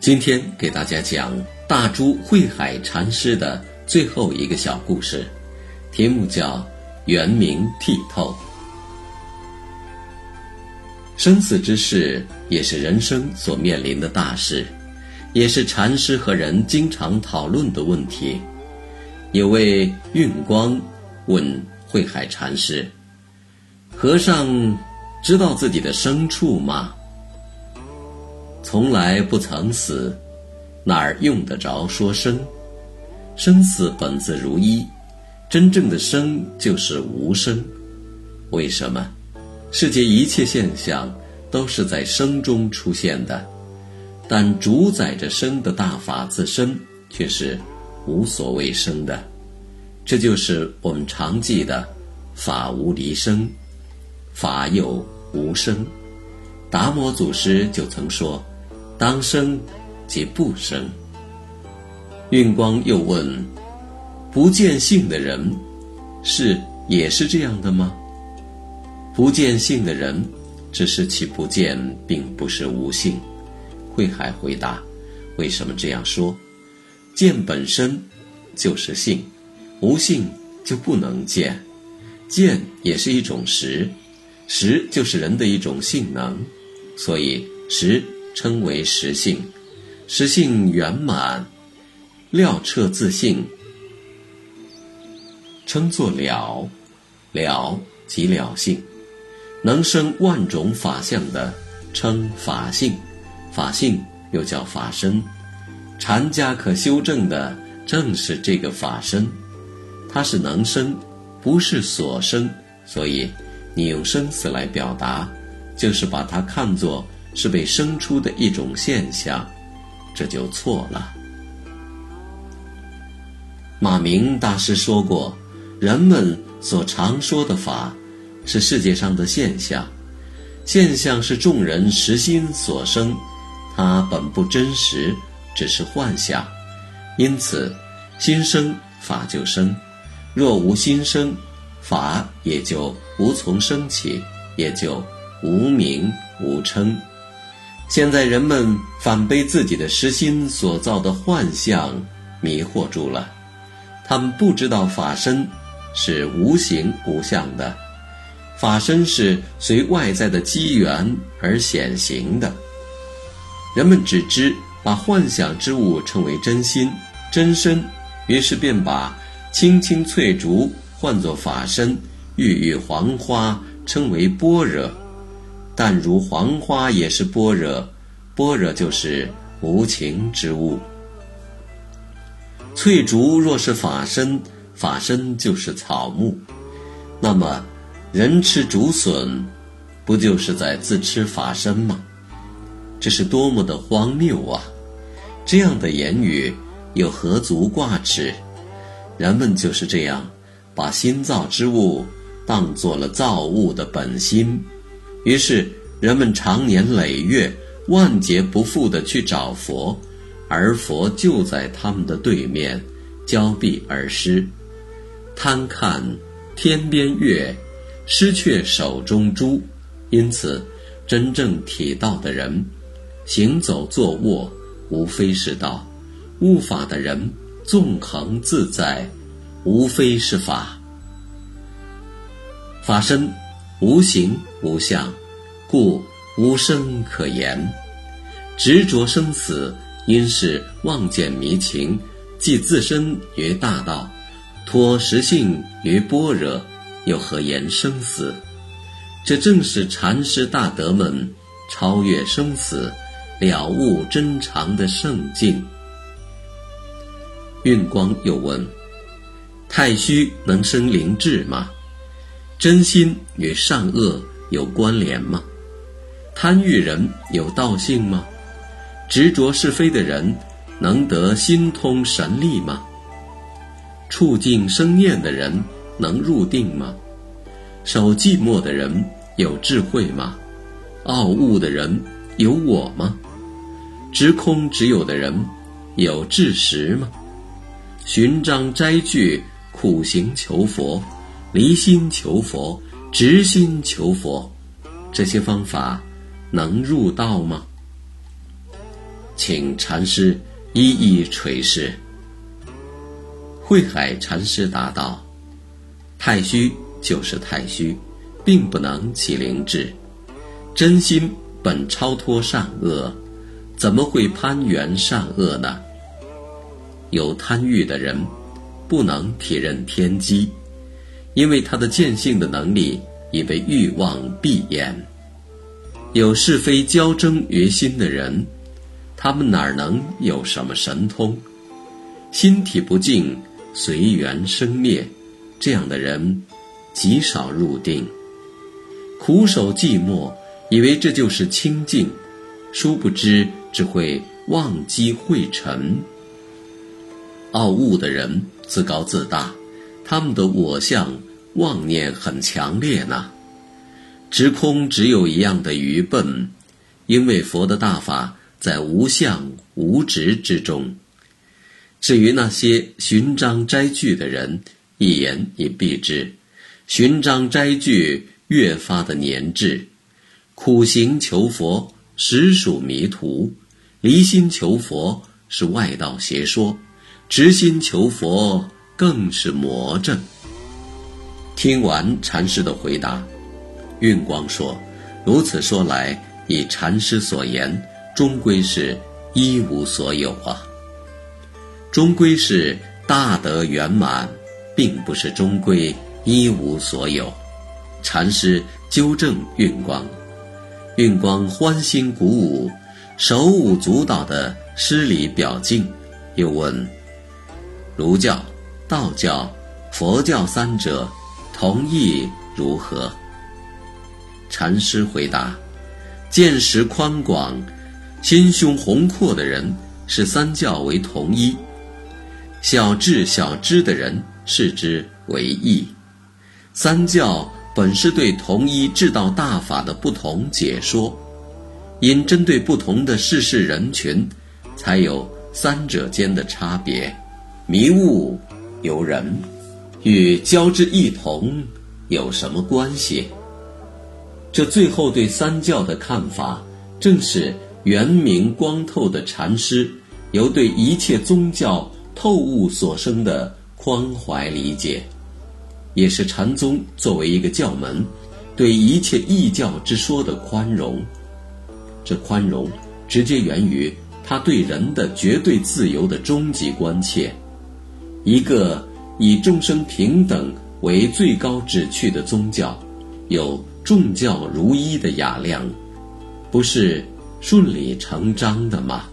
今天给大家讲大珠慧海禅师的最后一个小故事，题目叫《圆明剔透》。生死之事也是人生所面临的大事，也是禅师和人经常讨论的问题。有位运光问慧海禅师：“和尚知道自己的生处吗？”从来不曾死，哪儿用得着说生？生死本自如一，真正的生就是无生。为什么？世界一切现象都是在生中出现的，但主宰着生的大法自身却是无所谓生的。这就是我们常记的“法无离生，法有无生”。达摩祖师就曾说。当生，即不生。运光又问：“不见性的人，是也是这样的吗？”不见性的人，只是其不见，并不是无性。慧海回答：“为什么这样说？见本身就是性，无性就不能见。见也是一种识，识就是人的一种性能，所以识。”称为实性，实性圆满，了彻自性，称作了，了即了性，能生万种法相的，称法性，法性又叫法身。禅家可修正的正是这个法身，它是能生，不是所生，所以你用生死来表达，就是把它看作。是被生出的一种现象，这就错了。马明大师说过，人们所常说的法，是世界上的现象，现象是众人实心所生，它本不真实，只是幻想。因此，心生法就生，若无心生，法也就无从生起，也就无名无称。现在人们反被自己的实心所造的幻象迷惑住了，他们不知道法身是无形无相的，法身是随外在的机缘而显形的。人们只知把幻想之物称为真心、真身，于是便把青青翠竹唤作法身，郁郁黄花称为般若。但如黄花也是般若，般若就是无情之物。翠竹若是法身，法身就是草木。那么，人吃竹笋，不就是在自吃法身吗？这是多么的荒谬啊！这样的言语又何足挂齿？人们就是这样，把心造之物当做了造物的本心。于是，人们长年累月、万劫不复地去找佛，而佛就在他们的对面，交臂而失。贪看天边月，失却手中珠。因此，真正体道的人，行走坐卧，无非是道；悟法的人，纵横自在，无非是法。法身。无形无相，故无生可言。执着生死，因是妄见迷情，即自身于大道，托实性于般若，又何言生死？这正是禅师大德们超越生死、了悟真常的圣境。运光又问：太虚能生灵智吗？真心与善恶有关联吗？贪欲人有道性吗？执着是非的人能得心通神力吗？触境生念的人能入定吗？守寂寞的人有智慧吗？傲物的人有我吗？执空执有的人有智识吗？寻章摘句，苦行求佛，离心求佛，直心求佛，这些方法能入道吗？请禅师一一垂示。慧海禅师答道：“太虚就是太虚，并不能起灵智。真心本超脱善恶，怎么会攀缘善恶呢？有贪欲的人，不能体认天机，因为他的见性的能力已被欲望闭掩。有是非交争于心的人，他们哪能有什么神通？心体不净。”随缘生灭，这样的人极少入定。苦守寂寞，以为这就是清净，殊不知只会忘机会尘。傲物的人自高自大，他们的我相妄念很强烈呢。执空只有一样的愚笨，因为佛的大法在无相无执之中。至于那些寻章摘句的人，一言以蔽之：寻章摘句越发的粘滞，苦行求佛实属迷途，离心求佛是外道邪说，直心求佛更是魔怔。听完禅师的回答，运光说：“如此说来，以禅师所言，终归是一无所有啊。”终归是大德圆满，并不是终归一无所有。禅师纠正运光，运光欢欣鼓舞，手舞足蹈的施礼表敬，又问：儒教、道教、佛教三者同意如何？禅师回答：见识宽广、心胸宏阔的人，视三教为同一。小智小知的人视之为异，三教本是对同一至道大法的不同解说，因针对不同的世事人群，才有三者间的差别。迷雾由人，与交之异同有什么关系？这最后对三教的看法，正是圆明光透的禅师由对一切宗教。透悟所生的宽怀理解，也是禅宗作为一个教门，对一切异教之说的宽容。这宽容直接源于他对人的绝对自由的终极关切。一个以众生平等为最高旨趣的宗教，有众教如一的雅量，不是顺理成章的吗？